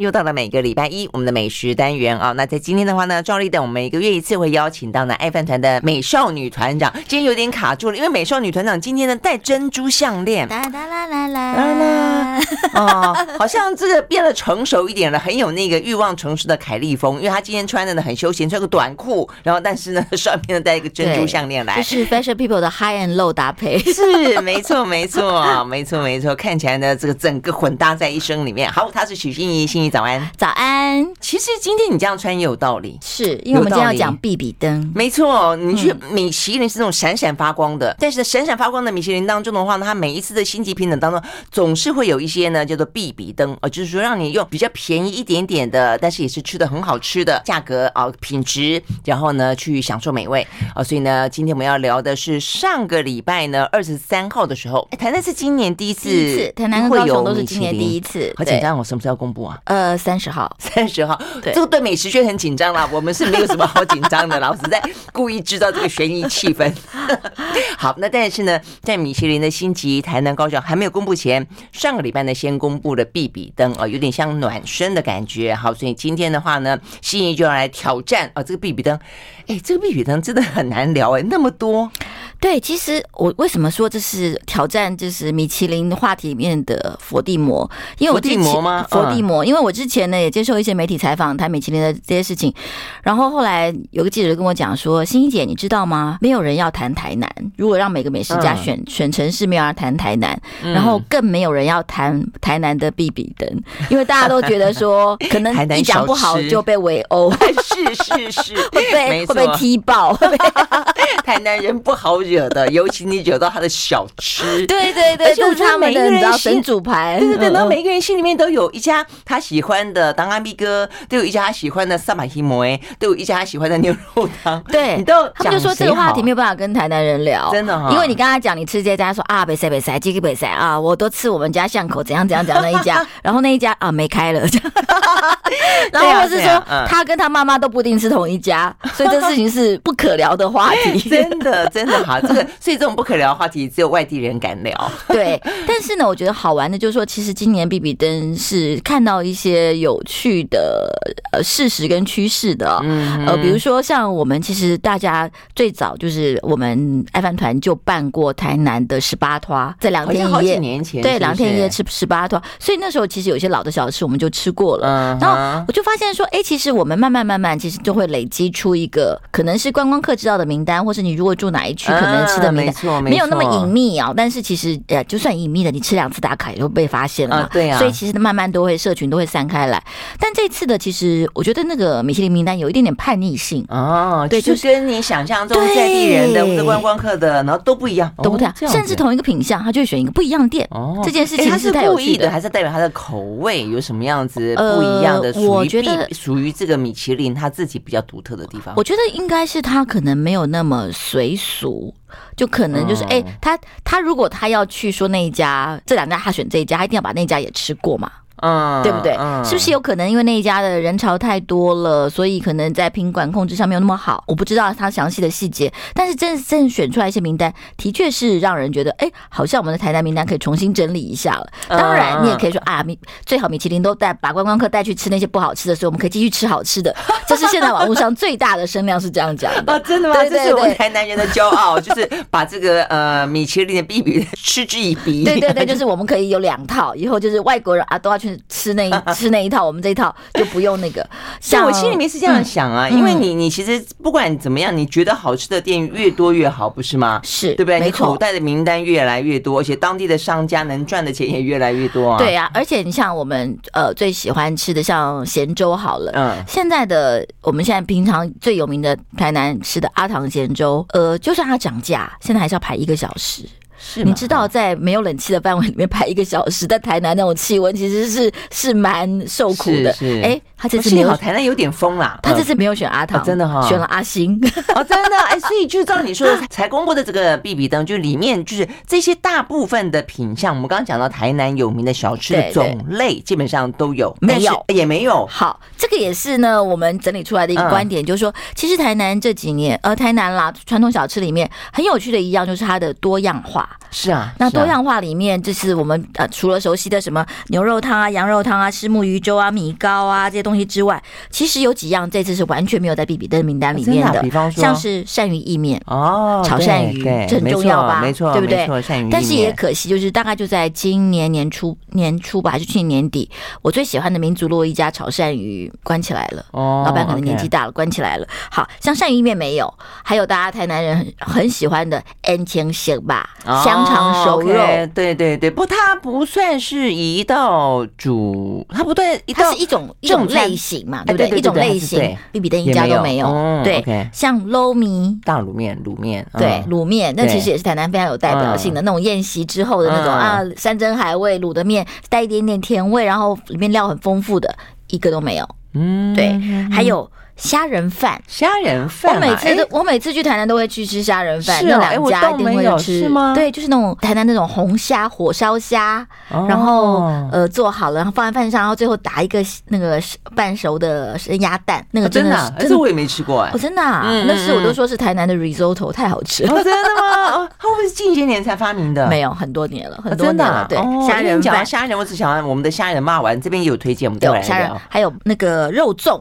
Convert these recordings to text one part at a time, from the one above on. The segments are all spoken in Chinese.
又到了每个礼拜一我们的美食单元啊，那在今天的话呢，照例的我们每个月一次会邀请到呢爱饭团的美少女团长，今天有点卡住了，因为美少女团长今天呢戴珍珠项链，啦啦啦啦。啦啦，哦，好像这个变得成熟一点了，很有那个欲望城市的凯丽风，因为她今天穿的呢很休闲，穿个短裤，然后但是呢上面呢戴一个珍珠项链来，就是 Fashion People 的 High and Low 搭配，是没错没错没错没错，看起来呢这个整个混搭在一身里面，好，她是许欣怡，欣怡。早安，早安。其实今天你这样穿也有道理，是因为我们今天要讲必比登。没错，你去米其林是那种闪闪发光的，嗯、但是闪闪发光的米其林当中的话呢，它每一次的星级评等当中，总是会有一些呢叫做必比登，呃，就是说让你用比较便宜一点点的，但是也是吃的很好吃的价格啊、呃，品质，然后呢去享受美味啊、呃。所以呢，今天我们要聊的是上个礼拜呢二十三号的时候，哎，台南是今年第一次，第一次台南跟高雄都是今年第一次，好紧张，我什么时候要公布啊？呃，三十号，三十号，对，这个对美食圈很紧张啦。我们是没有什么好紧张的，老师在故意制造这个悬疑气氛。好，那但是呢，在米其林的星级台南高校还没有公布前，上个礼拜呢先公布了必比登啊，有点像暖身的感觉。好，所以今天的话呢，心仪就要来挑战啊，这个必比登。哎，这个必比登真的很难聊哎，那么多。对，其实我为什么说这是挑战，就是米其林话题里面的佛地魔？因为我佛地魔吗？佛地魔，因为我之前呢也接受一些媒体采访，谈米其林的这些事情。然后后来有个记者跟我讲说：“欣怡姐，你知道吗？没有人要谈台南。如果让每个美食家选选城市，没有人要谈台南，然后更没有人要谈台南的必比登，因为大家都觉得说，可能 一讲不好就被围殴，是 是是，会被会被踢爆，台南人不好。”惹的，尤其你惹到他的小吃，对对对，就是他们的你知道神主牌，对对对，然后每个人心里面都有一家他喜欢的当阿咪哥，都有一家他喜欢的萨玛希摩哎，都有一家他喜欢的牛肉汤，对，你都他就说这个话题没有办法跟台南人聊，真的哈，因为你跟他讲你吃这家，说啊，北塞北塞，这个北塞啊，我都吃我们家巷口怎样怎样怎样那一家，然后那一家啊没开了，然后或是说他跟他妈妈都不一定是同一家，所以这事情是不可聊的话题，真的真的好。这个，所以这种不可聊的话题，只有外地人敢聊。对，但是呢，我觉得好玩的就是说，其实今年比比登是看到一些有趣的呃事实跟趋势的。嗯，呃，比如说像我们其实大家最早就是我们爱饭团就办过台南的十八拖，在两天一夜年前，对，两天一夜吃十八拖，所以那时候其实有些老的小吃我们就吃过了。然后我就发现说，哎，其实我们慢慢慢慢，其实就会累积出一个可能是观光客知道的名单，或是你如果住哪一区可能。吃的没错，没有那么隐秘啊。但是其实，呃，就算隐秘的，你吃两次打卡也会被发现了嘛。对啊。所以其实慢慢都会社群都会散开来。但这次的其实，我觉得那个米其林名单有一点点叛逆性哦。对，就跟你想象中在地人的、或者观光客的，然后都不一样，都不太，甚至同一个品相，他就会选一个不一样的店。哦。这件事情是故意的，还是代表他的口味有什么样子不一样的？我觉得属于这个米其林他自己比较独特的地方。我觉得应该是他可能没有那么随俗。就可能就是哎、欸，他他如果他要去说那一家，这两家他选这一家，他一定要把那家也吃过嘛。嗯，对不对？嗯，是不是有可能因为那一家的人潮太多了，所以可能在品管控制上没有那么好？我不知道他详细的细节，但是真正选出来一些名单，的确是让人觉得，哎，好像我们的台南名单可以重新整理一下了。当然，你也可以说啊，米最好米其林都带把观光客带去吃那些不好吃的，所以我们可以继续吃好吃的。这是现在网络上最大的声量是这样讲的。啊，真的吗？对对对，这是我们台南人的骄傲，就是把这个呃米其林的 B 比 嗤之以鼻。对对对，就是我们可以有两套，以后就是外国人啊都要去。吃那一 吃那一套，我们这一套就不用那个。像我心里面是这样想啊，因为你你其实不管怎么样，你觉得好吃的店越多越好，不是吗？是对不对？你口袋的名单越来越多，而且当地的商家能赚的钱也越来越多啊。对啊，而且你像我们呃最喜欢吃的像咸粥好了，嗯，现在的我们现在平常最有名的台南吃的阿唐咸粥，呃，就算它涨价，现在还是要排一个小时。是你知道，在没有冷气的范围里面排一个小时，在台南那种气温，其实是是蛮受苦的。哎、欸，他这次没有台南有点疯啦，他这次没有选阿堂，真的哈，选了阿星。哦，真的哎，所以就照你说的，才公布的这个必比灯，就里面就是这些大部分的品相，我们刚刚讲到台南有名的小吃的种类，基本上都有，没有也没有。好，这个也是呢，我们整理出来的一个观点，就是说，其实台南这几年，呃，台南啦，传统小吃里面很有趣的一样，就是它的多样化。是啊，那多样化里面，就是我们呃除了熟悉的什么牛肉汤啊、羊肉汤啊、虱目鱼粥啊、米糕啊这些东西之外，其实有几样这次是完全没有在必比登名单里面的，比方说像是鳝鱼意面哦，炒鳝鱼这很重要吧？没错，对不对？但是也可惜，就是大概就在今年年初年初吧，还是去年年底，我最喜欢的民族路一家炒鳝鱼关起来了，哦，老板可能年纪大了，关起来了。好像鳝鱼意面没有，还有大家台南人很很喜欢的安青蟹吧，香肠熟肉，对对对，不，它不算是一道主，它不对，它是一种一种类型嘛，对不对？一种类型，，B B 灯一家都没有，对，像捞米。大卤面，卤面，对，卤面，那其实也是台南非常有代表性的那种宴席之后的那种啊，山珍海味卤的面，带一点点甜味，然后里面料很丰富的，一个都没有，嗯，对，还有。虾仁饭，虾仁饭，我每次都，我每次去台南都会去吃虾仁饭，那两家一定会吃？对，就是那种台南那种红虾，火烧虾，然后呃做好了，然后放在饭上，然后最后打一个那个半熟的生鸭蛋，那个真的，这我也没吃过哎，我真的，那是我都说是台南的 risotto，太好吃了，真的吗？它会不会是近些年才发明的？没有，很多年了，很多年了，对，虾仁饭，虾仁，我只想我们的虾仁骂完，这边也有推荐，我们再来聊，还有那个肉粽。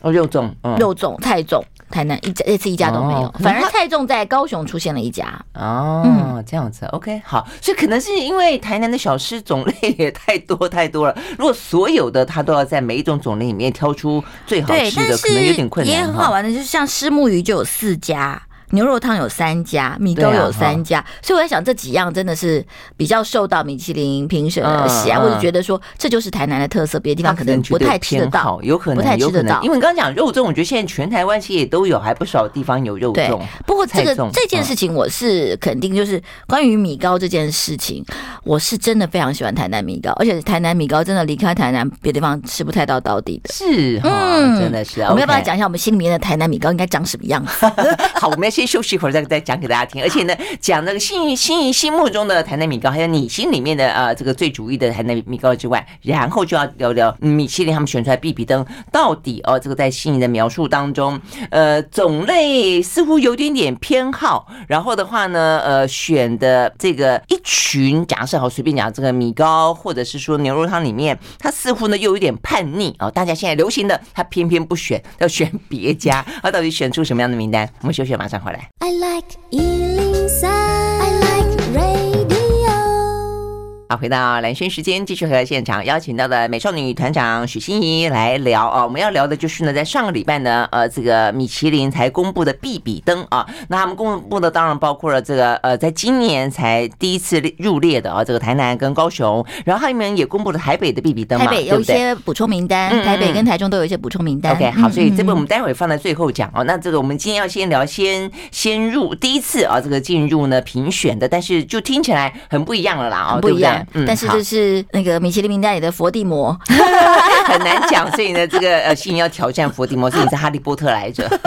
哦，肉粽，嗯、肉粽、菜粽，台南一家这次一家都没有，哦、反而菜粽在高雄出现了一家。哦，嗯、这样子，OK，好，所以可能是因为台南的小吃种类也太多太多了，如果所有的他都要在每一种种类里面挑出最好吃的，可能有点困难。也很好玩的，就是像虱目鱼就有四家。牛肉汤有三家，米糕有三家，所以我在想这几样真的是比较受到米其林评审的喜爱，或者觉得说这就是台南的特色，别的地方可能不太吃得到，有可能不太吃得到。因为你刚刚讲肉粽，我觉得现在全台湾其实也都有，还不少地方有肉粽。不过这个这件事情我是肯定，就是关于米糕这件事情，我是真的非常喜欢台南米糕，而且台南米糕真的离开台南别的地方吃不太到到底的。是，嗯，真的是啊。我们要不要讲一下我们心里面的台南米糕应该长什么样子？好，我们要。先休息一会儿，再再讲给大家听。而且呢，讲那个心心心目中的台南米糕，还有你心里面的呃这个最主意的台南米糕之外，然后就要聊聊米其林他们选出来必比登到底哦，这个在心仪的描述当中，呃，种类似乎有点点偏好。然后的话呢，呃，选的这个一群，假设好随便讲这个米糕，或者是说牛肉汤里面，它似乎呢又有点叛逆啊、哦。大家现在流行的，他偏偏不选，要选别家，他到底选出什么样的名单？我们休息，马上回来。I like 好，回到蓝轩时间，继续回到现场邀请到的美少女团长许欣怡来聊啊。我们要聊的就是呢，在上个礼拜呢，呃，这个米其林才公布的必比登啊。那他们公布的当然包括了这个呃，在今年才第一次入列的啊，这个台南跟高雄，然后他们也公布了台北的必比登嘛，台北有一些补充名单，台北跟台中都有一些补充名单。OK，好，所以这边我们待会放在最后讲哦。那这个我们今天要先聊，先先入第一次啊，这个进入呢评选的，但是就听起来很不一样了啦，啊，不一样。嗯，但是这是那个米其林名单里的佛地魔，很难讲，所以呢，这个呃，心要挑战佛地魔，所以你是哈利波特来着。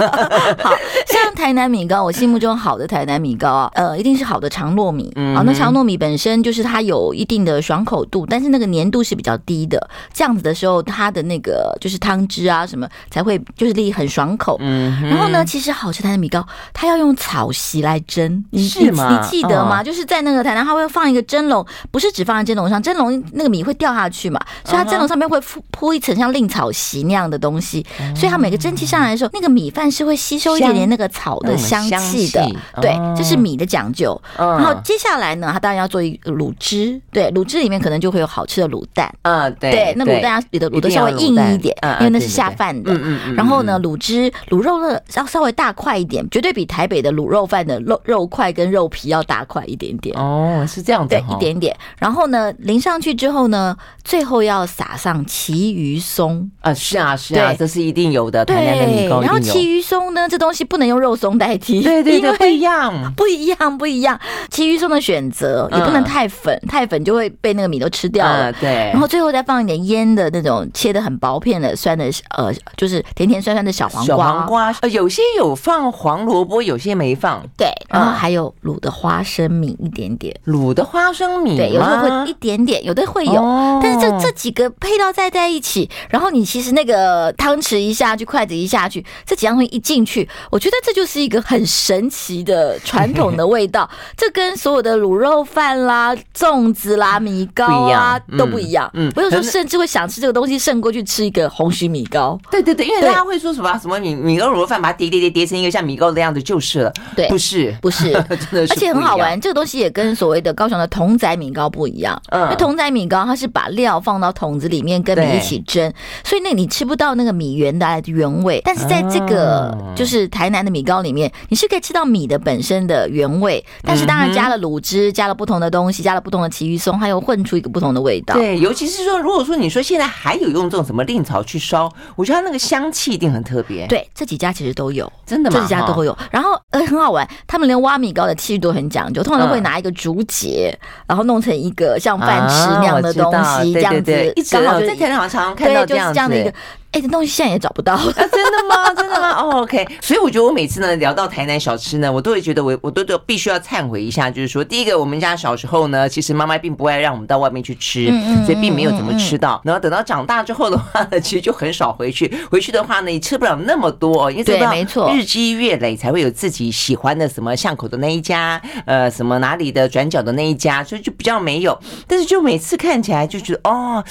好像台南米糕，我心目中好的台南米糕啊，呃，一定是好的长糯米啊。那长糯米本身就是它有一定的爽口度，但是那个粘度是比较低的。这样子的时候，它的那个就是汤汁啊什么才会就是粒很爽口。嗯，然后呢，其实好吃台南米糕，它要用草席来蒸，你是吗？你记得吗？就是在那个台南，它会放一个蒸笼，不是只放在蒸笼。上蒸笼那个米会掉下去嘛，所以它蒸笼上面会铺铺铺一层像令草席那样的东西，所以它每个蒸汽上来的时候，那个米饭是会吸收一点点那个草的香气的。对，这是米的讲究。然后接下来呢，它当然要做一个卤汁，对，卤汁里面可能就会有好吃的卤蛋。嗯，对，那卤蛋里的卤的稍微硬一点，因为那是下饭的。嗯嗯。然后呢，卤汁卤肉的要稍微大块一点，绝对比台北的卤肉饭的肉肉块跟肉皮要大块一点点。哦，是这样子。对，一点点。然后呢，淋上去之后呢，最后要撒上旗鱼松啊，是啊是啊，这是一定有的。台南的米糕，然后旗鱼松呢，这东西不能用肉松代替，对对对，不一样，不一样，不一样。旗鱼松的选择也不能太粉，太粉就会被那个米都吃掉了。对，然后最后再放一点腌的那种切的很薄片的酸的呃，就是甜甜酸酸的小黄瓜。小黄瓜，呃，有些有放黄萝卜，有些没放。对，然后还有卤的花生米一点点，卤的花生米，对，有时候会一点点。有的会有，但是这这几个配料再在一起。气，然后你其实那个汤匙一下去，筷子一下去，这几样东西一进去，我觉得这就是一个很神奇的传统的味道。这跟所有的卤肉饭啦、粽子啦、米糕啊都不一样。嗯，我有时候甚至会想吃这个东西，胜过去吃一个红曲米糕。对对对，因为大家会说什么什么米米糕卤肉饭，把它叠叠叠叠成一个像米糕的样子就是了。对，不是不是，真的是，而且很好玩。这个东西也跟所谓的高雄的筒仔米糕不一样。嗯，因为筒仔米糕它是把料放到桶子里面跟米一起蒸，所以那你吃不到那个米原来的原味。但是在这个就是台南的米糕里面，你是可以吃到米的本身的原味，但是当然加了卤汁，加了不同的东西，加了不同的奇鱼松，还有混出一个不同的味道。对，尤其是说，如果说你说现在还有用这种什么令草去烧，我觉得它那个香气一定很特别。对，这几家其实都有，真的吗？这几家都会有。然后呃很好玩，他们连挖米糕的器具都很讲究，通常都会拿一个竹节，然后弄成一个像饭匙那样的东西，这样子。一直刚好在台上常常看到这样子。哎，这东西现在也找不到了。啊，真的吗？真的吗？哦，oh，OK。所以我觉得我每次呢聊到台南小吃呢，我都会觉得我我都都必须要忏悔一下，就是说，第一个，我们家小时候呢，其实妈妈并不爱让我们到外面去吃，所以并没有怎么吃到。然后等到长大之后的话呢，其实就很少回去。回去的话呢，也吃不了那么多，因为对，没错，日积月累才会有自己喜欢的什么巷口的那一家，呃，什么哪里的转角的那一家，所以就比较没有。但是就每次看起来就觉得哦，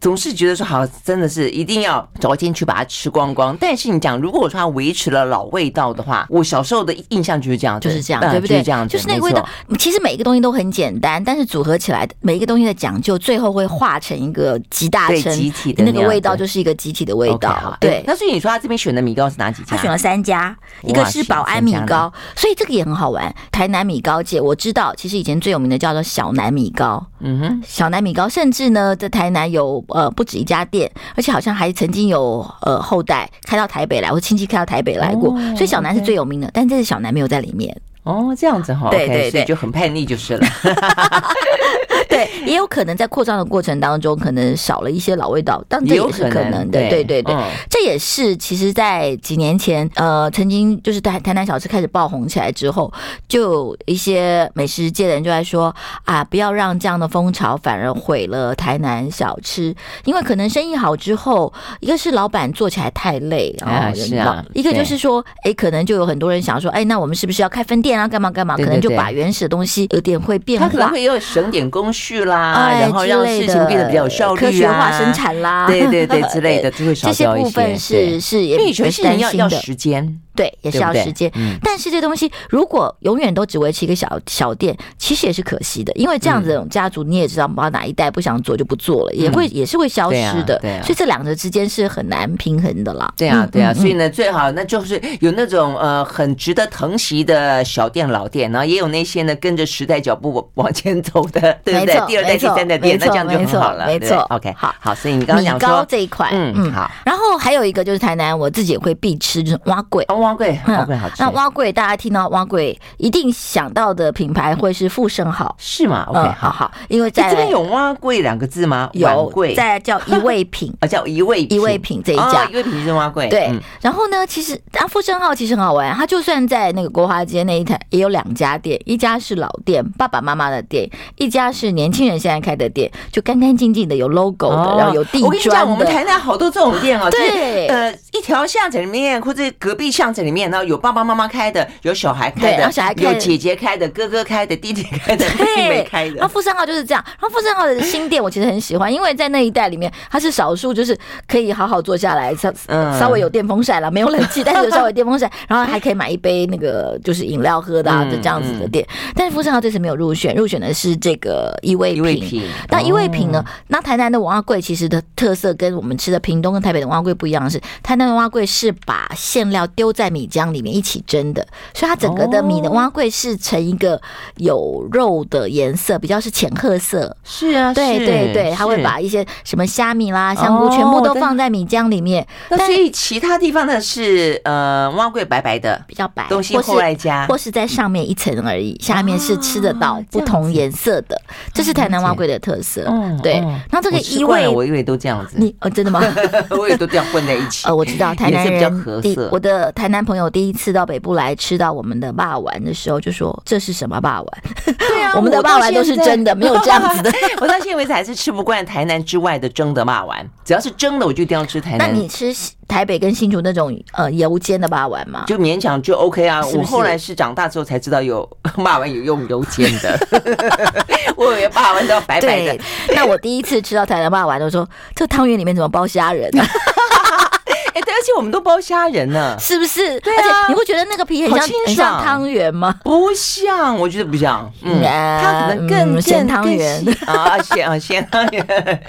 总是觉得说好，真的是一定要找一天去把它吃。光光，但是你讲，如果说它维持了老味道的话，我小时候的印象就是这样，就是这样，对不对？就是这样就是那个味道。其实每一个东西都很简单，但是组合起来每一个东西的讲究，最后会化成一个集大成集体的那个味道，就是一个集体的味道。对。那所以你说他这边选的米糕是哪几家？他选了三家，一个是保安米糕，所以这个也很好玩。台南米糕界我知道，其实以前最有名的叫做小南米糕。嗯哼，小南米糕，甚至呢在台南有呃不止一家店，而且好像还曾经有呃。后代开到台北来，或亲戚开到台北来过，所以小南是最有名的，但这次小南没有在里面。哦，这样子哈，对对对，就很叛逆就是了。对，也有可能在扩张的过程当中，可能少了一些老味道，但这也是可能的。对对对，这也是其实，在几年前，呃，曾经就是台台南小吃开始爆红起来之后，就一些美食界的人就在说啊，不要让这样的风潮反而毁了台南小吃，因为可能生意好之后，一个是老板做起来太累，然后是啊，一个就是说，哎，可能就有很多人想说，哎，那我们是不是要开分店啊？干嘛干嘛？可能就把原始的东西有点会变化，他可能会要省点工序。去啦，然后让事情变得比较有效率啊，科学化生产啦，对对对之类的，就会少掉一些。这些部分是是也比较担心的。时间。对，也是要时间。嗯、但是这东西如果永远都只维持一个小小店，其实也是可惜的，因为这样子这种家族你也知道，不知道哪一代不想做就不做了，嗯、也会也是会消失的。对啊，对啊，所以这两者之间是很难平衡的啦。对啊，对啊。所以呢，最好那就是有那种呃很值得疼惜的小店老店，然后也有那些呢跟着时代脚步往前走的，对不对？第二代、第三代店，那这样就很好了。没错，OK，好好。所以你刚刚讲说米糕这一块，嗯嗯好。然后还有一个就是台南，我自己也会必吃，就是碗粿。碗粿，碗粿好吃。那碗粿，大家听到碗粿一定想到的品牌会是富盛号，是吗？OK，好好，因为在这边有碗粿两个字吗？有，在叫一味品啊，叫一味一味品这一家，一味品是碗粿。对，然后呢，其实啊，富盛号其实很好玩，它就算在那个国华街那一台也有两家店，一家是老店，爸爸妈妈的店，一家是年轻人现在开的店，就干干净净的，有 logo 的，然后有地砖。我跟你讲，我们台南好多这种店啊，对，呃，一条巷子里面或者隔壁巷子里面，然后有爸爸。妈妈开的，有小孩开的，小孩开有姐姐开的，哥哥开的，弟弟开的，妹妹开的。然后富山号就是这样。然后富山号的新店我其实很喜欢，因为在那一带里面，它是少数就是可以好好坐下来，稍稍微有电风扇了，没有冷气，但是有稍微电风扇，然后还可以买一杯那个就是饮料喝的，啊，就这样子的店。但是富山号这次没有入选，入选的是这个一味品。那一味品呢？那台南的文化贵其实的特色跟我们吃的屏东跟台北的文化贵不一样，是台南的碗粿是把馅料丢在米浆里面一起。蒸的，所以它整个的米的碗粿是呈一个有肉的颜色，比较是浅褐色。是啊，对对对，它会把一些什么虾米啦、香菇全部都放在米浆里面。那所以其他地方的是呃碗粿白白的，比较白，东西后来加，或是在上面一层而已，下面是吃得到不同颜色的。这是台南碗粿的特色。对，然后这个一味，我以为都这样子。你哦，真的吗？我以为都这样混在一起。呃，我知道。道台南人第我的台南朋友第一次到北部来吃到我们的霸丸的时候，就说这是什么霸丸？对啊，我们的霸丸都是蒸的，没有这样子的。我到现在为止还是吃不惯台南之外的蒸的霸丸，只要是蒸的我就一定要吃台南。那你吃台北跟新竹那种呃油煎的霸丸吗？就勉强就 OK 啊。是是我后来是长大之后才知道有 霸丸有用油煎的，我以为霸丸都要白白的。那我第一次吃到台南霸丸，都说这汤圆里面怎么包虾仁呢？哎，对，而且我们都包虾仁呢，是不是？对啊，而且你会觉得那个皮很像很像汤圆吗？不像，我觉得不像。嗯，它可能更咸汤圆啊，鲜啊咸汤圆。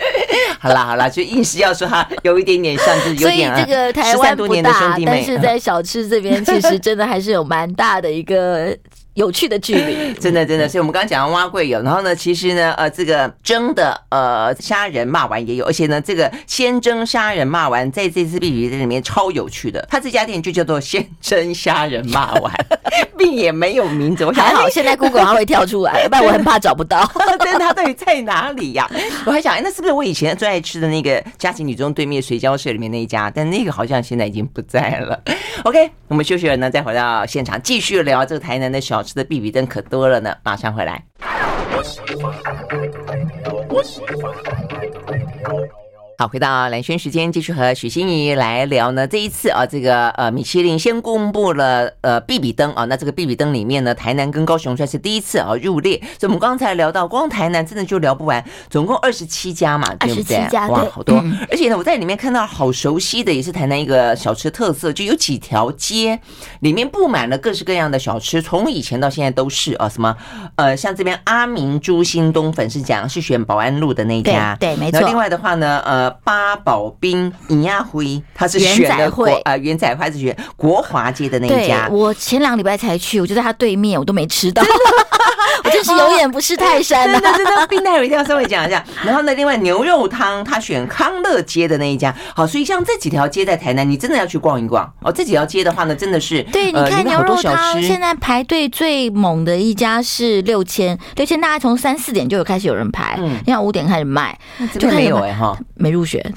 好啦好啦，就硬是要说它有一点点像，就是有点。所以这个台湾不大，但是在小吃这边，其实真的还是有蛮大的一个。有趣的距离，真的真的，所以我们刚刚讲到蛙桂有，然后呢，其实呢，呃，这个蒸的呃虾仁骂完也有，而且呢，这个鲜蒸虾仁骂完在这次必比登里面超有趣的，他这家店就叫做鲜蒸虾仁骂完，并也没有名字。我想还好，现在 Google 它会跳出来，不然我很怕找不到，但是它到底在哪里呀？我还想，哎，那是不是我以前最爱吃的那个嘉琪女中对面水饺社里面那一家？但那个好像现在已经不在了。OK，我们休息了呢，再回到现场继续聊这个台南的小。吃的必比登可多了呢，马上回来。好，回到蓝轩时间，继续和许心怡来聊呢。这一次啊，这个呃，米其林先公布了呃必比登啊，那这个必比登里面呢，台南跟高雄算是第一次啊入列。所以我们刚才聊到，光台南真的就聊不完，总共二十七家嘛，对不对？哇，好多！嗯、而且呢，我在里面看到好熟悉的，也是台南一个小吃特色，就有几条街里面布满了各式各样的小吃，从以前到现在都是啊，什么呃，像这边阿明猪心东粉是讲是选保安路的那一家，对，对，没错。另外的话呢，呃。八宝冰尹亚辉，他是选的国啊，元仔辉是选国华街的那一家。我前两个礼拜才去，我就在他对面，我都没吃到。我真是有眼不识泰山，真的真的。冰袋我一定要稍微讲一下。然后呢，另外牛肉汤他选康乐街的那一家。好，所以像这几条街在台南，你真的要去逛一逛哦。这几条街的话呢，真的是对。你看牛肉汤现在排队最猛的一家是六千，六千大概从三四点就有开始有人排，嗯，你看五点开始卖，就没有哎哈，没入选。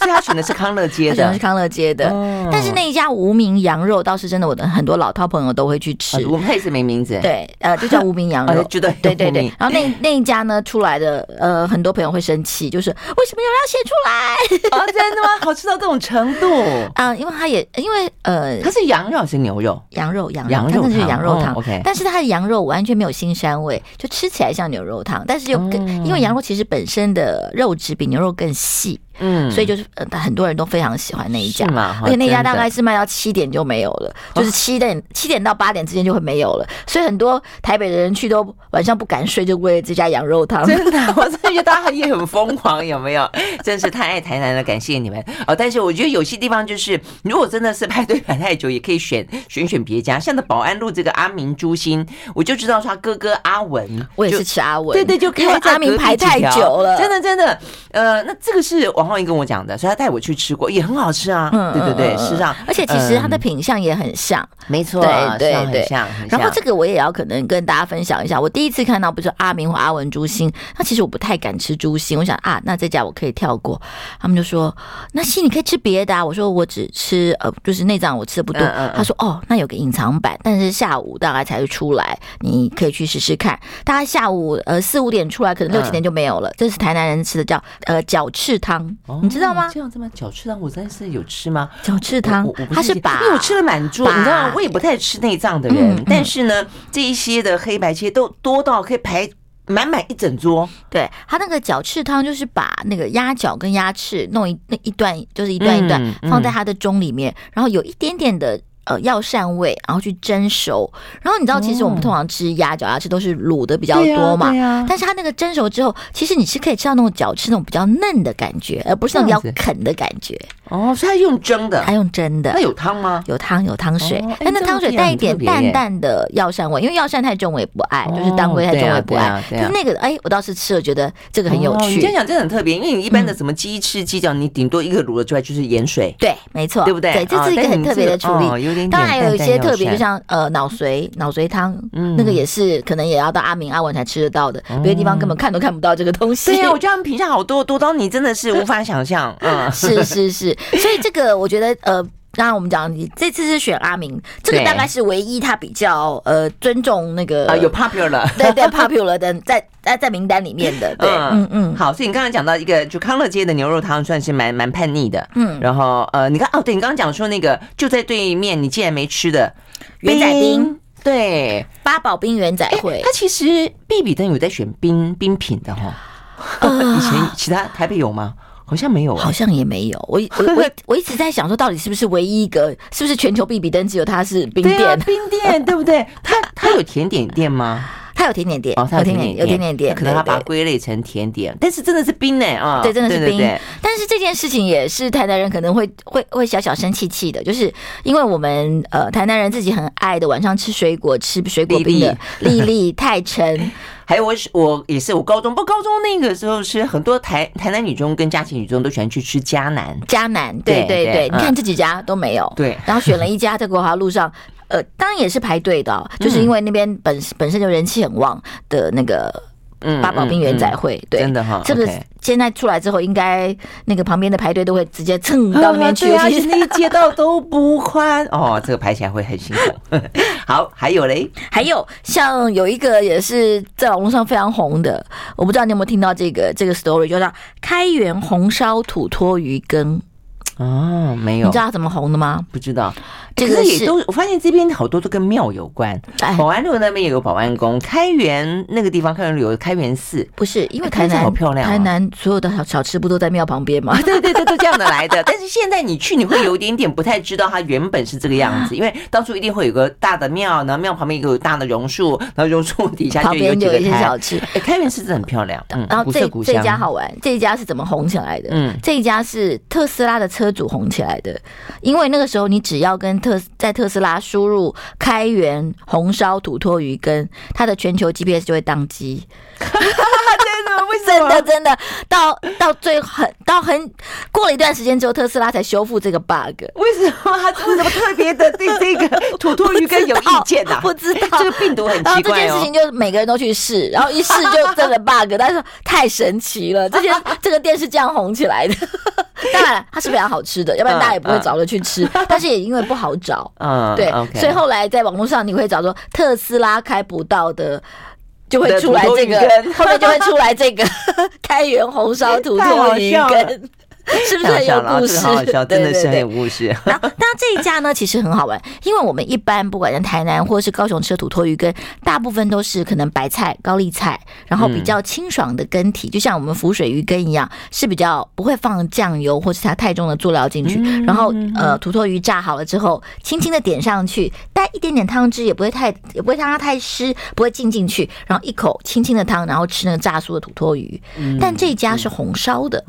所以他选的是康乐街的，选的是康乐街的。但是那一家无名羊肉倒是真的，我的很多老饕朋友都会去吃。我们也是没名字，对，呃，就叫无名羊肉。对对对。然后那 那一家呢出来的，呃，很多朋友会生气，就是为什么有人要写出来？哦，真的吗？好吃到这种程度啊？因为他也因为呃，它是羊肉还是牛肉？羊肉，羊肉，它那是羊肉汤。OK，但是它的羊肉完全没有腥膻味，就吃起来像牛肉汤，但是又更因为羊肉其实本身的肉质比牛肉更细。ち。嗯，所以就是呃，很多人都非常喜欢那一家，而且那家大概是卖到七点就没有了，就是七点七点到八点之间就会没有了，所以很多台北的人去都晚上不敢睡，就为了这家羊肉汤。真的，我真的觉得大家也很疯狂，有没有？真是太爱台南了，感谢你们。哦。但是我觉得有些地方就是，如果真的是排队排太久，也可以选 选选别家，像那保安路这个阿明猪心，我就知道他哥哥阿文，我也是吃阿文，对对，就因为阿明排太久了，真的真的，呃，那这个是王浩英跟我讲的，所以他带我去吃过，也很好吃啊。嗯，对对对，事实上，而且其实它的品相也很像，没错，对对对，像。然后这个我也要可能跟大家分享一下，我第一次看到不是阿明或阿文猪心，那其实我不太敢吃猪心，我想啊，那这家我可以跳过。他们就说，那心你可以吃别的啊。我说我只吃呃，就是内脏我吃的不多。他说哦，那有个隐藏版，但是下午大概才会出来，你可以去试试看。大概下午呃四五点出来，可能六七点就没有了。这是台南人吃的叫呃角翅汤，你知道吗？这样子吗？角翅汤我真的是有吃吗？角翅汤，它是把，因为我吃了满桌，你知道，我也不太吃内脏的人，但是呢，这一些的黑白切都多到可以排满满一整桌。对，它那个角翅汤就是把那个鸭脚跟鸭翅弄一那一段，就是一段一段放在它的盅里面，然后有一点点的。呃，药膳味，然后去蒸熟，然后你知道，其实我们通常吃鸭脚、鸭翅都是卤的比较多嘛，但是它那个蒸熟之后，其实你是可以吃到那种脚翅那种比较嫩的感觉，而不是那种要啃的感觉。哦，所以它用蒸的，它用蒸的。那有汤吗？有汤，有汤水，但那汤水带一点淡淡的药膳味，因为药膳太重我也不爱，就是当归太重我也不爱。就那个，哎，我倒是吃了，觉得这个很有趣。你这样讲真的很特别，因为你一般的什么鸡翅、鸡脚，你顶多一个卤了之外就是盐水。对，没错，对不对？对，这是一个很特别的处理。点点。当然还有一些特别，就像呃脑髓脑髓汤，嗯，那个也是可能也要到阿明阿文才吃得到的，别的地方根本看都看不到这个东西。对呀，我觉得他们品相好多多到你真的是无法想象。嗯，是是是，所以这个我觉得呃。刚刚我们讲，你这次是选阿明，这个大概是唯一他比较呃尊重那个啊有 popular 对对 popular 的在在在名单里面的，对嗯。嗯好，所以你刚刚讲到一个就康乐街的牛肉汤算是蛮蛮叛逆的，嗯，然后呃你看哦对你刚刚讲说那个就在对面，你竟然没吃的元仔冰，对。八宝冰元仔会，他其实必比登有在选冰冰品的哈，以前其他台北有吗？好像没有，好像也没有。我我我 我一直在想说，到底是不是唯一一个？是不是全球必比登只有它是冰店？冰店对不对？它它有甜点店吗？它有甜点店哦，它有甜点有甜点店，可能它把它归类成甜点，但是真的是冰呢啊！对，真的是冰。但是这件事情也是台南人可能会会会小小生气气的，就是因为我们呃台南人自己很爱的晚上吃水果，吃水果冰的粒粒泰城。还有我我也是我高中不高中那个时候是很多台台南女中跟嘉琪女中都喜欢去吃迦南迦南对对对，你看这几家都没有对，然后选了一家在国华路上，呃，当然也是排队的，就是因为那边本本身就人气很旺的那个。嗯，八宝冰元仔会，对，真的哈，这个现在出来之后，应该那个旁边的排队都会直接蹭到那边去，而且那街道都不宽 哦，这个排起来会很辛苦。好，还有嘞，还有像有一个也是在网络上非常红的，我不知道你有没有听到这个这个 story，就叫开元红烧土托鱼羹。哦，没有，你知道他怎么红的吗？不知道。这个也都，我发现这边好多都跟庙有关。保安路那边也有个保安宫，开元那个地方开元路有开元寺，不是因为台南好漂亮，台南所有的小小吃不都在庙旁边吗？对对对，都这样的来的。但是现在你去，你会有一点点不太知道它原本是这个样子，因为当初一定会有个大的庙，然后庙旁边有个大的榕树，然后榕树底下就有几个小吃。哎，开元寺真的很漂亮。然后这这家好玩，这一家是怎么红起来的？嗯，这一家是特斯拉的车主红起来的，因为那个时候你只要跟特在特斯拉。输入开源红烧土托鱼跟，它的全球 GPS 就会宕机。真的？为什么？真的真的，到到最很到很过了一段时间之后，特斯拉才修复这个 bug。为什么？他为什么特别的对这个 土魠鱼羹有意见啊？不知道，这个病毒很奇怪。然后这件事情就是每个人都去试，然后一试就这个 bug，但是太神奇了，这件这个店是这样红起来的。当然，它是非常好吃的，要不然大家也不会找着去吃。但是也因为不好找，嗯，对，所以后来在网络上你会找说特斯拉开不到的，就会出来这个，后面就会出来这个 开元红烧土豆鱼羹。是不是很有故事？真的是很有故事。然后，那这一家呢，其实很好玩，因为我们一般不管在台南或者是高雄吃的土托鱼羹，大部分都是可能白菜、高丽菜，然后比较清爽的羹体，就像我们浮水鱼羹一样，是比较不会放酱油或是它太重的佐料进去。然后，呃，土托鱼炸好了之后，轻轻的点上去，带一点点汤汁，也不会太也不会让它太湿，不会浸进去。然后一口轻轻的汤，然后吃那个炸酥的土托鱼。但这一家是红烧的，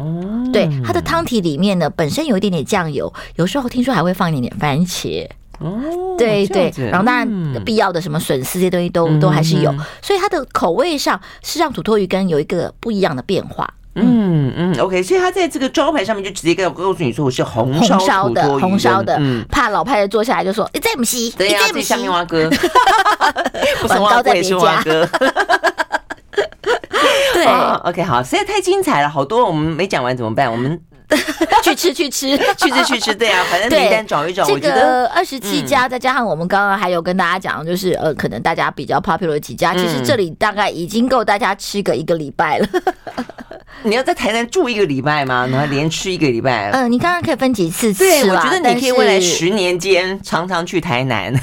对它的。汤体里面呢，本身有一点点酱油，有时候听说还会放一点点番茄。哦，对对，然后当然必要的什么笋丝这些东西都都还是有，所以它的口味上是让土托鱼羹有一个不一样的变化。嗯嗯，OK，所以它在这个招牌上面就直接告告诉你说我是红红烧的，红烧的，怕老派的坐下来就说你再不洗，对呀，这下面蛙哥，不是蛙哥也是蛙哥。对，OK，好，实在太精彩了，好多我们没讲完怎么办？我们 去吃去吃 去吃去吃，对啊，反正名单找一找。这个二十七家，再加上我们刚刚还有跟大家讲，就是呃，可能大家比较 popular 的几家，其实这里大概已经够大家吃个一个礼拜了。你要在台南住一个礼拜吗？然后连吃一个礼拜？嗯，你刚刚可以分几次吃？对，我觉得你可以未来十年间常常去台南。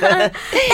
但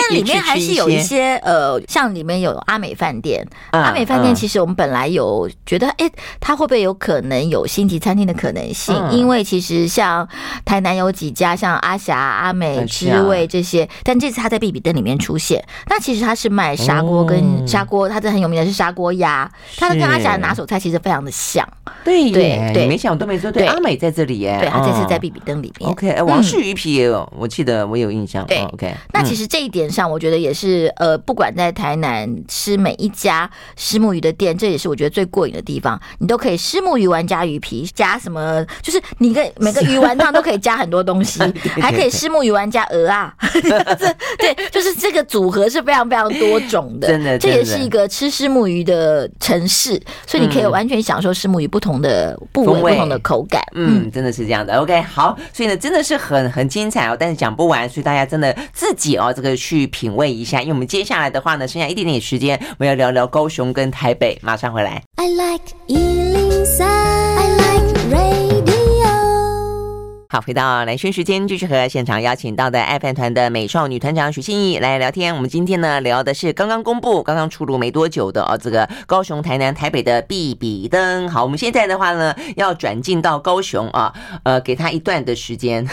里面还是有一些呃，像里面有阿美饭店。阿美饭店其实我们本来有觉得，哎，它会不会有可能有星级餐厅的可能性？因为其实像台南有几家，像阿霞、阿美、知味这些，但这次它在必比登里面出现。那其实它是卖砂锅跟砂锅，它这很有名的是砂锅鸭。它的跟阿霞的拿手菜其实非常。常的像。对对对，没想我都没说对。阿美在这里耶，对，他这次在比比登里面。OK，王氏鱼皮也有，我记得我有印象。对，OK。那其实这一点上，我觉得也是呃，不管在台南吃每一家虱目鱼的店，这也是我觉得最过瘾的地方。你都可以虱目鱼丸加鱼皮，加什么？就是你跟每个鱼丸汤都可以加很多东西，还可以虱目鱼丸加鹅啊。对，就是这个组合是非常非常多种的。真的，这也是一个吃虱目鱼的城市，所以你可以完全享受虱目鱼不同的部位、不同的口感。嗯，真的是这样的。OK，好，所以呢，真的是很很精彩哦，但是讲不完，所以大家真的自己哦，这个去品味一下。因为我们接下来的话呢，剩下一点点时间，我们要聊聊高雄跟台北，马上回来。I like 好，回到蓝轩时间，继续和现场邀请到的爱饭团的美少女团长许心怡来聊天。我们今天呢聊的是刚刚公布、刚刚出炉没多久的哦，这个高雄、台南、台北的必比登。好，我们现在的话呢要转进到高雄啊，呃，给他一段的时间，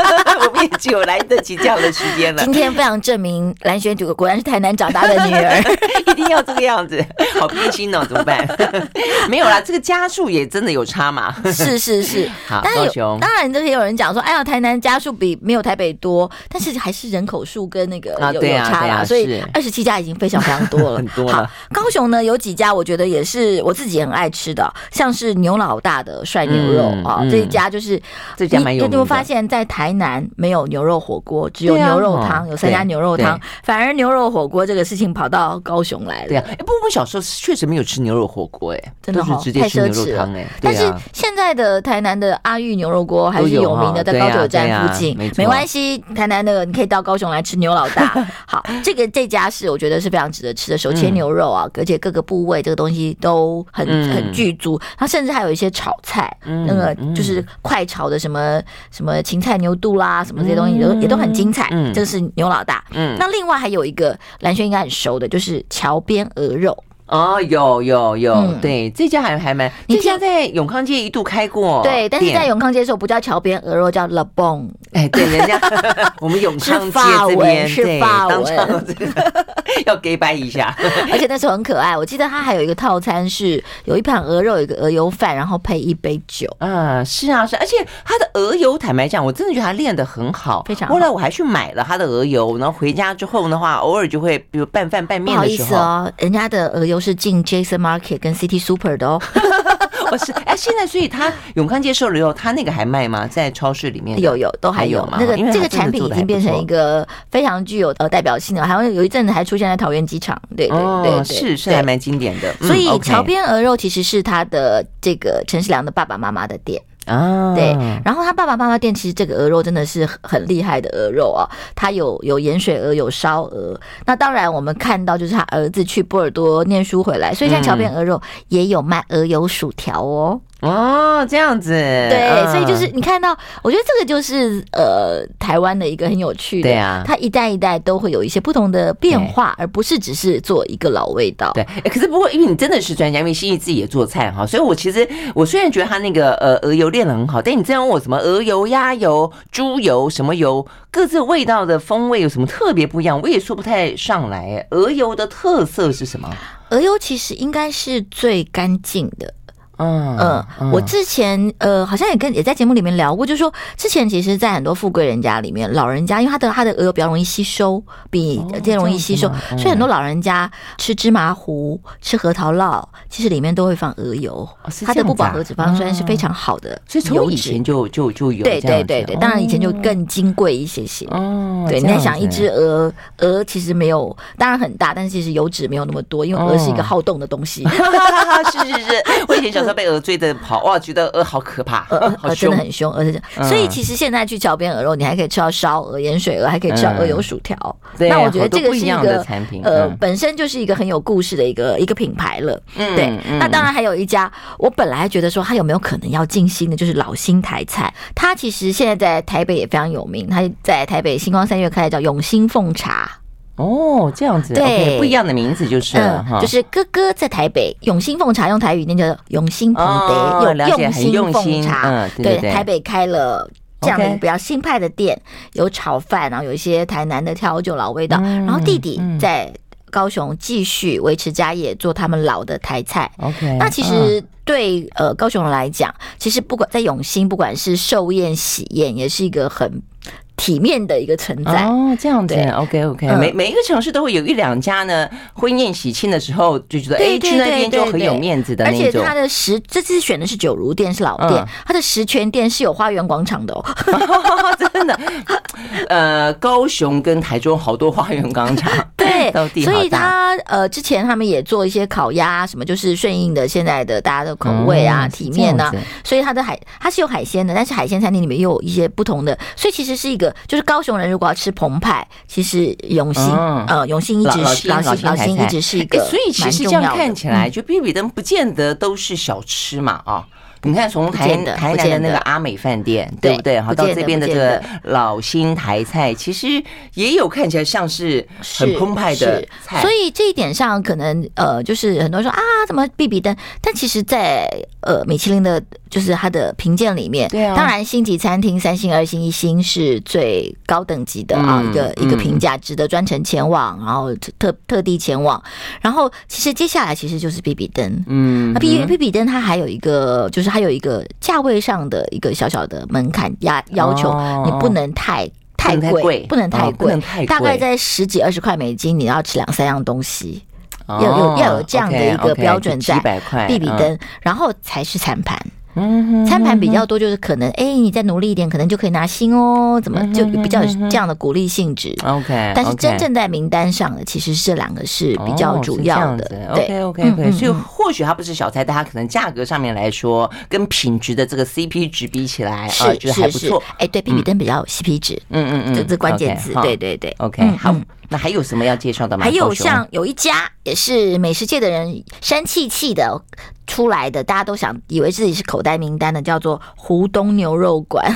我们也只有来得及这样的时间了。今天非常证明蓝轩这个果然是台南长大的女儿，一定要这个样子，好偏心哦，怎么办？没有啦，这个家数也真的有差嘛？是是是，好，高雄当然这些有。人讲说，哎呀，台南家数比没有台北多，但是还是人口数跟那个有、啊、有差啦，所以二十七家已经非常非常多了。很多了。好，高雄呢有几家，我觉得也是我自己很爱吃的，像是牛老大的涮牛肉啊、这一家就是这家蛮有名的。你有没有发现，在台南没有牛肉火锅，只有牛肉汤、啊，有三家牛肉汤，反而牛肉火锅这个事情跑到高雄来了。对啊，哎，不过我小时候确实没有吃牛肉火锅，哎，真的是直接吃牛肉汤，哎、啊，但是现在的台南的阿玉牛肉锅还是有名的，在高铁站附近，没关系。台南那个你可以到高雄来吃牛老大。好，这个这家是我觉得是非常值得吃的手切牛肉啊，而且各个部位这个东西都很很具足。它甚至还有一些炒菜，那个就是快炒的什么什么芹菜牛肚啦，什么这些东西都也都很精彩。这个是牛老大。嗯，那另外还有一个蓝轩应该很熟的，就是桥边鹅肉。哦，有有有，嗯、对，这家还还蛮，这家在永康街一度开过，对，但是在永康街的时候不叫桥边鹅肉，叫 Le Bon，哎，对，人家 我们永康街这边对，当场 要给掰一下，而且那时候很可爱，我记得他还有一个套餐是有一盘鹅肉，有一个鹅油饭，然后配一杯酒，嗯，是啊是，而且他的鹅油，坦白讲，我真的觉得他练的很好，非常好。后来我还去买了他的鹅油，然后回家之后的话，偶尔就会比如拌饭拌面的时候，不好意思哦，人家的鹅油。都是进 Jason Market 跟 City Super 的哦，我是哎，现在所以他永康接受了以后，他那个还卖吗？在超市里面有有都还有吗？那个这个产品已经变成一个非常具有呃代表性的，好像有一阵子还出现在桃园机场，对对对，对，是是还蛮经典的。所以桥边鹅肉其实是他的这个陈世良的爸爸妈妈的店。啊，对，然后他爸爸妈妈店其实这个鹅肉真的是很厉害的鹅肉啊，它有有盐水鹅，有烧鹅。那当然我们看到就是他儿子去波尔多念书回来，所以像桥边鹅肉也有卖鹅油薯条哦。哦，这样子，对、嗯，所以就是你看到，我觉得这个就是呃，台湾的一个很有趣的，对啊，它一代一代都会有一些不同的变化，而不是只是做一个老味道。对，可是不过因为你真的是专家，因为心怡自己也做菜哈，所以我其实我虽然觉得他那个呃鹅油练的很好，但你这样问我什么鹅油、鸭油、猪油什么油，各自味道的风味有什么特别不一样，我也说不太上来。鹅油的特色是什么？鹅油其实应该是最干净的。嗯嗯，我之前呃好像也跟也在节目里面聊过，就是说之前其实，在很多富贵人家里面，老人家因为他的他的鹅油比较容易吸收，比更容易吸收，所以很多老人家吃芝麻糊、吃核桃酪，其实里面都会放鹅油，它的不饱和脂肪酸是非常好的，所以从以前就就就有对对对对，当然以前就更金贵一些些哦。对，你在想一只鹅鹅其实没有，当然很大，但是其实油脂没有那么多，因为鹅是一个好动的东西。是是是，我以前小。被鹅追着跑，哇，觉得鹅好可怕，鹅鹅真的很凶，鹅是。所以其实现在去桥边鹅肉，你还可以吃到烧鹅、盐水鹅，还可以吃到鹅油薯条。那我觉得这个是一个产品，呃，本身就是一个很有故事的一个一个品牌了。对，那当然还有一家，我本来觉得说它有没有可能要进新的，就是老新台菜。它其实现在在台北也非常有名，它在台北星光三月开的叫永兴凤茶。哦，这样子，对，okay, 不一样的名字就是，嗯，就是哥哥在台北永兴凤茶，用台语念叫永兴凤茶，有用心凤茶，嗯，对，对，对，台北开了这样的比较新派的店.有炒饭，然后有一些台南的调酒老味道，嗯，然后弟弟在高雄继续维持家业，做他们老的台菜。OK，那其实。对呃高雄人来讲，其实不管在永兴，不管是寿宴喜宴，也是一个很。体面的一个存在。哦，这样子，OK OK，每每一个城市都会有一两家呢，婚宴喜庆的时候就觉得哎，去那边就很有面子的那种。而且它的十这次选的是九如店，是老店，它的十全店是有花园广场的哦，真的。呃，高雄跟台中好多花园广场，对，所以他呃之前他们也做一些烤鸭什么，就是顺应的现在的大家的口味啊，体面啊，所以它的海它是有海鲜的，但是海鲜餐厅里面又有一些不同的，所以其实是一个。就是高雄人如果要吃澎湃，其实永兴、嗯、呃永兴一直是老新老兴一直是一个、欸，所以其实这样看起来，就比比登不见得都是小吃嘛啊。你看，从台台南的那个阿美饭店，对不对？好，到这边的这个老新台菜，其实也有看起来像是很澎湃的菜。所以这一点上，可能呃，就是很多人说啊，怎么比比登？但其实，在呃米其林的，就是它的评鉴里面，对啊，当然星级餐厅三星、二星、一星是最高等级的啊，一个一个评价，值得专程前往，然后特特地前往。然后，其实接下来其实就是比比登，嗯，那比比比登它还有一个就是。还有一个价位上的一个小小的门槛压要求，你不能太太贵，不能太贵，大概在十几二十块美金，你要吃两三样东西，要有要有这样的一个标准在，比比登，然后才是餐盘。嗯，餐盘比较多，就是可能，哎，你再努力一点，可能就可以拿星哦。怎么就比较有这样的鼓励性质？OK，但是真正在名单上的，其实这两个是比较主要的。OK OK OK，所以或许它不是小菜，但它可能价格上面来说，跟品质的这个 CP 值比起来，啊，觉得还不错。哎，对，比比登比较有 CP 值。嗯嗯嗯，这这关键词。对对对，OK，好。那还有什么要介绍的吗？还有像有一家也是美食界的人山气气的出来的，大家都想以为自己是口袋名单的，叫做湖东牛肉馆。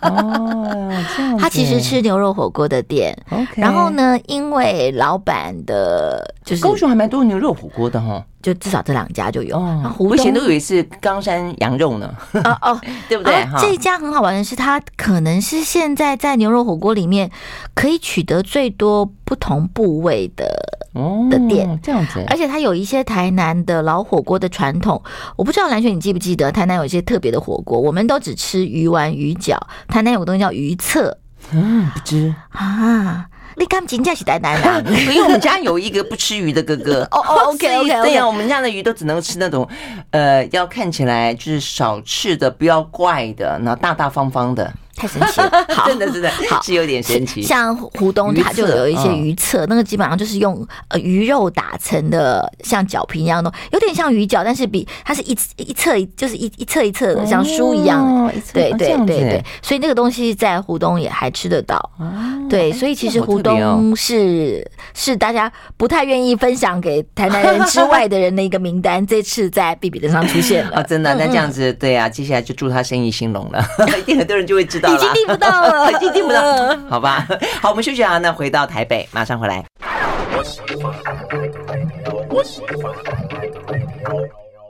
哦，这样。他其实吃牛肉火锅的店。OK。然后呢，因为老板的，就是高雄还蛮多牛肉火锅的哈。就至少这两家就有，我以前都以为是冈山羊肉呢。哦哦，对不对？这一家很好玩的是，它可能是现在在牛肉火锅里面可以取得最多不同部位的的店，这样子。而且它有一些台南的老火锅的传统，我不知道蓝雪你记不记得，台南有一些特别的火锅，我们都只吃鱼丸、鱼饺，台南有个东西叫鱼册。嗯，不知啊。你敢真正是台南的，因为我们家有一个不吃鱼的哥哥。哦哦，OK OK，对呀，我们家的鱼都只能吃那种，呃，要看起来就是少吃的，不要怪的，然后大大方方的。太神奇了，好，真的真的，好是有点神奇。像湖东，它就有一些鱼册，那个基本上就是用呃鱼肉打成的，像饺皮一样的，有点像鱼饺，但是比它是一一册一就是一一册一册的，像书一样的。对对对对，所以那个东西在湖东也还吃得到。对，所以其实湖东是是大家不太愿意分享给台南人之外的人的一个名单。这次在 B B 的上出现了，真的。那这样子，对啊，接下来就祝他生意兴隆了，一定很多人就会知道。已经订不到了，已经订不到了，好吧。好，我们休息啊，那回到台北，马上回来。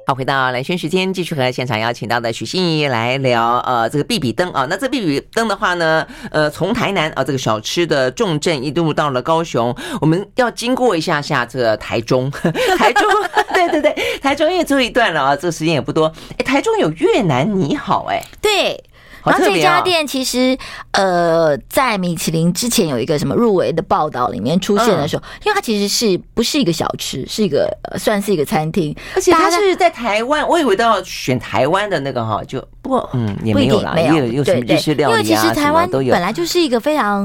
好，回到蓝轩时间，继续和现场邀请到的许心怡来聊，呃，这个必比登啊。那这必比登的话呢，呃，从台南啊这个小吃的重镇一路到了高雄，我们要经过一下下这个台中，台中，对对对，台中也走一段了啊，这个时间也不多。哎，台中有越南你好，哎，对。然后这家店其实，呃，在米其林之前有一个什么入围的报道里面出现的时候，因为它其实是不是一个小吃，是一个算是一个餐厅，而且它是在台湾，我以为都要选台湾的那个哈，就不过嗯也没有啦，没有有什么日式料理啊，因为其实台湾本来就是一个非常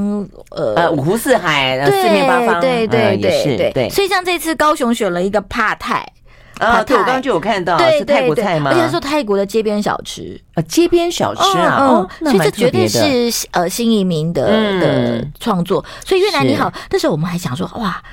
呃呃五湖四海，四面八方，对对对对对，所以像这次高雄选了一个帕泰。啊，对，我刚刚就有看到，是泰国菜吗？而且他说泰国的街边小吃啊，街边小吃啊，哦，所以这绝对是呃新移民的的创作。所以越南你好，那时候我们还想说，哇，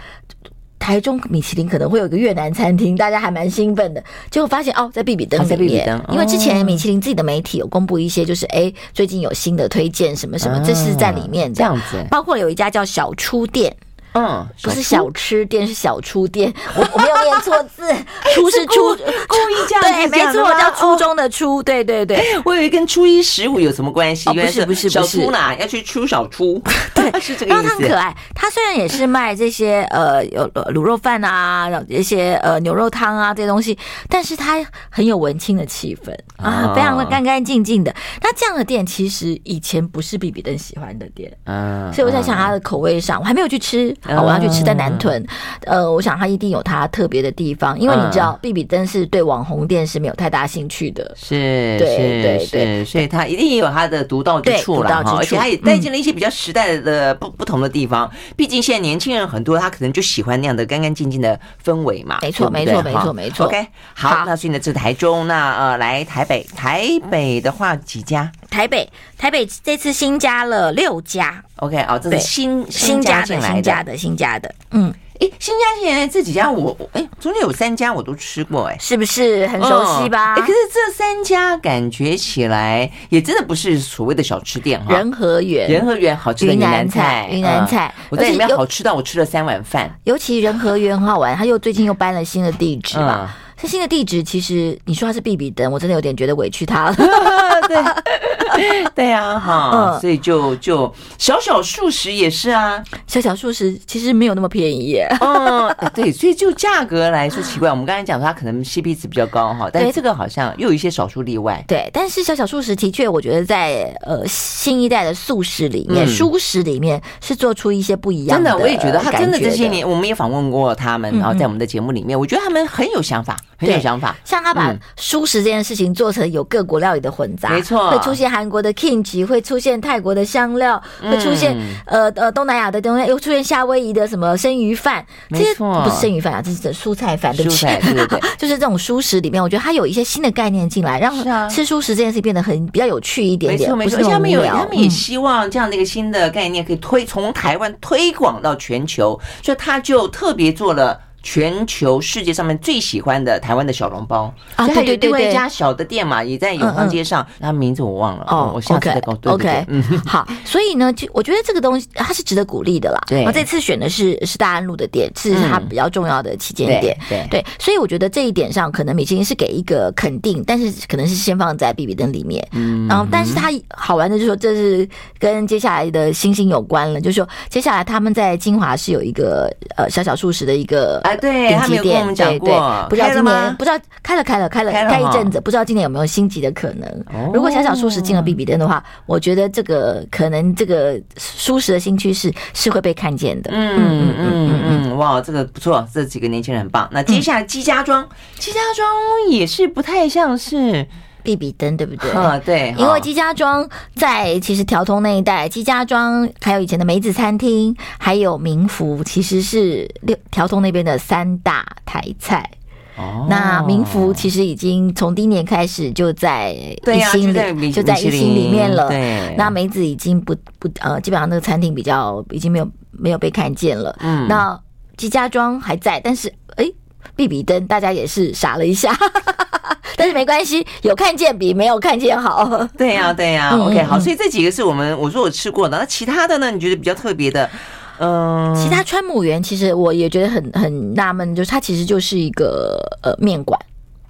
台中米其林可能会有一个越南餐厅，大家还蛮兴奋的。结果发现哦，在必比登里面，因为之前米其林自己的媒体有公布一些，就是哎，最近有新的推荐什么什么，这是在里面这样子。包括有一家叫小初店。嗯，不是小吃店，是小初店。我 我没有念错字，初是初，故意这样对，没错，我叫初中的初。对对对，我以为跟初一十五有什么关系？不是不是不是，小初哪要去出小初？对，是这个意思。然后他很可爱，他虽然也是 卖这些呃有卤肉饭啊，一些呃牛肉汤啊这些东西，但是他很有文青的气氛啊，非常的干干净净的。那这样的店其实以前不是比比登喜欢的店，嗯，所以我在想他的口味上，我还没有去吃。哦、我要去吃在南屯，呃，我想他一定有他特别的地方，因为你知道，必比登是对网红店是没有太大兴趣的，是，对对对，所以他一定也有他的独到之处了哈，而且他也带进了一些比较时代的不不同的地方。毕竟现在年轻人很多，他可能就喜欢那样的干干净净的氛围嘛。没错，没错，没错，没错。OK，好，那所以呢，这是台中，那呃，来台北，台北的话几家？台北，台北这次新加了六家。OK，哦，这是新新加的新加的新加的，嗯，诶，新加现在这几家我，哎，中间有三家我都吃过，哎，是不是很熟悉吧？诶，可是这三家感觉起来也真的不是所谓的小吃店哈。仁和园，仁和园好吃的云南菜，云南菜，我在里面好吃到我吃了三碗饭。尤其仁和园很好玩，他又最近又搬了新的地址嘛。这新的地址，其实你说它是必比登，我真的有点觉得委屈他了。对，对啊，哈，嗯、所以就就小小素食也是啊，小小素食其实没有那么便宜耶。嗯，对，所以就价格来说奇怪，我们刚才讲说它可能 CP 值比较高哈，但是这个好像又有一些少数例外。对，但是小小素食的确，我觉得在呃新一代的素食里面，蔬食里面是做出一些不一样的。真的，我也觉得他真的这些年，我们也访问过他们，然后在我们的节目里面，我觉得他们很有想法。很有想法，像他把蔬食这件事情做成有各国料理的混杂，没错，会出现韩国的 kimchi，会出现泰国的香料，会出现呃呃东南亚的东西，又出现夏威夷的什么生鱼饭，这些不是生鱼饭啊，这是蔬菜饭，对不对？对对对，就是这种蔬食里面，我觉得它有一些新的概念进来，让吃蔬食这件事情变得很比较有趣一点点。没错没错，他们有他们也希望这样的一个新的概念可以推从台湾推广到全球，所以他就特别做了。全球世界上面最喜欢的台湾的小笼包啊，对对对，一家小的店嘛，也在永康街上，他名字我忘了哦，我下次再告诉你。OK，嗯，好，所以呢，就我觉得这个东西它是值得鼓励的啦。对，我这次选的是是大安路的店，是它比较重要的旗舰店。对对，所以我觉得这一点上，可能米其林是给一个肯定，但是可能是先放在必比登里面。嗯，然后但是它好玩的就是说，这是跟接下来的星星有关了，就是说接下来他们在金华是有一个呃小小素食的一个。对，他没有跟我们讲过，不知道今年不知道开了开了开了开一阵子，不知道今年有没有升级的可能。如果小小舒适进了 B B 灯的话，我觉得这个可能这个舒适的新趋势是会被看见的。嗯嗯嗯嗯，哇，这个不错，这几个年轻人很棒。那接下来姬家庄，姬家庄也是不太像是。必比登对不对？嗯，对，因为姬家庄在其实条通那一带，姬家庄还有以前的梅子餐厅，还有民福，其实是六条通那边的三大台菜。哦，那民福其实已经从第一年开始就在一星里，就在一星里面了。对，那梅子已经不不呃，基本上那个餐厅比较已经没有没有被看见了。嗯，那姬家庄还在，但是哎，必比登大家也是傻了一下。但是没关系，有看见比没有看见好。对呀、啊，对呀、啊。OK，好，所以这几个是我们我说我吃过的，那其他的呢？你觉得比较特别的？嗯，其他川母园其实我也觉得很很纳闷，就是它其实就是一个呃面馆。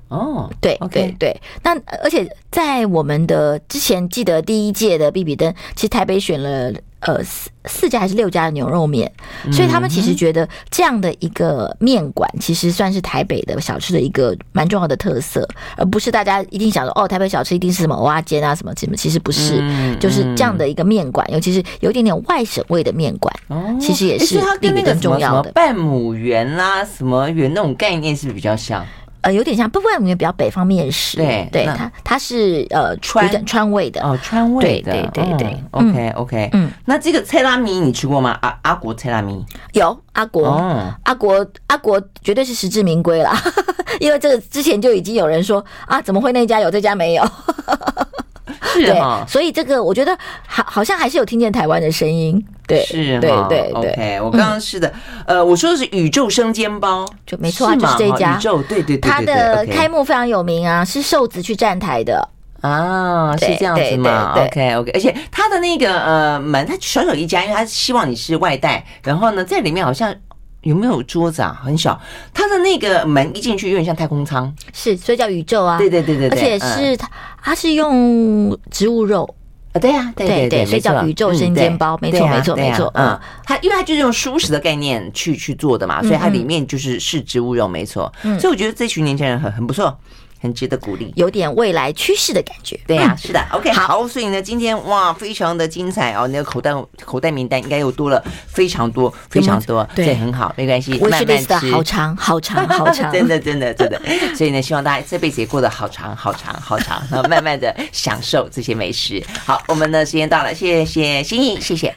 哦，对.对对。那而且在我们的之前记得第一届的必比登，其实台北选了。呃，四四家还是六家的牛肉面，所以他们其实觉得这样的一个面馆，其实算是台北的小吃的一个蛮重要的特色，而不是大家一定想说哦，台北小吃一定是什么蚵仔煎啊什么什么，其实不是，就是这样的一个面馆，尤其是有一点点外省味的面馆，其实也是比比登重要的。半亩园啦，什么园那种概念是不是比较像？呃，有点像，不过我们比较北方面食，对，对，它它是呃川川味的。哦，川味的，对对对，OK OK，嗯，那这个菜拉米你吃过吗？阿阿国菜拉米？有阿国，阿国阿国绝对是实至名归啦，因为这个之前就已经有人说啊，怎么会那家有这家没有？是哈，所以这个我觉得好，好像还是有听见台湾的声音。对，是，对对对。OK，我刚刚是的，呃，我说的是宇宙生煎包，就没错，就是这一家。宇宙，对对对。它的开幕非常有名啊，是瘦子去站台的。啊，是这样子吗？OK OK，而且它的那个呃门，它小小一家，因为它希望你是外带，然后呢，在里面好像有没有桌子啊？很小，它的那个门一进去有点像太空舱，是，所以叫宇宙啊。对对对对，而且是它，它是用植物肉。对呀，对对对，所以叫宇宙生煎包，没错没错没错，嗯，它因为它就是用素食的概念去去做的嘛，所以它里面就是是植物肉，没错，所以我觉得这群年轻人很很不错。很值得鼓励，有点未来趋势的感觉。对呀、啊，是的。OK，好，所以呢，今天哇，非常的精彩哦。那个口袋口袋名单应该又多了非常多非常多，对，很好，没关系，慢慢吃。好长好长好长，真的真的真的。所以呢，希望大家这辈子也过得好长好长好长，然后慢慢的享受这些美食。好，我们的时间到了，谢谢心意，谢谢。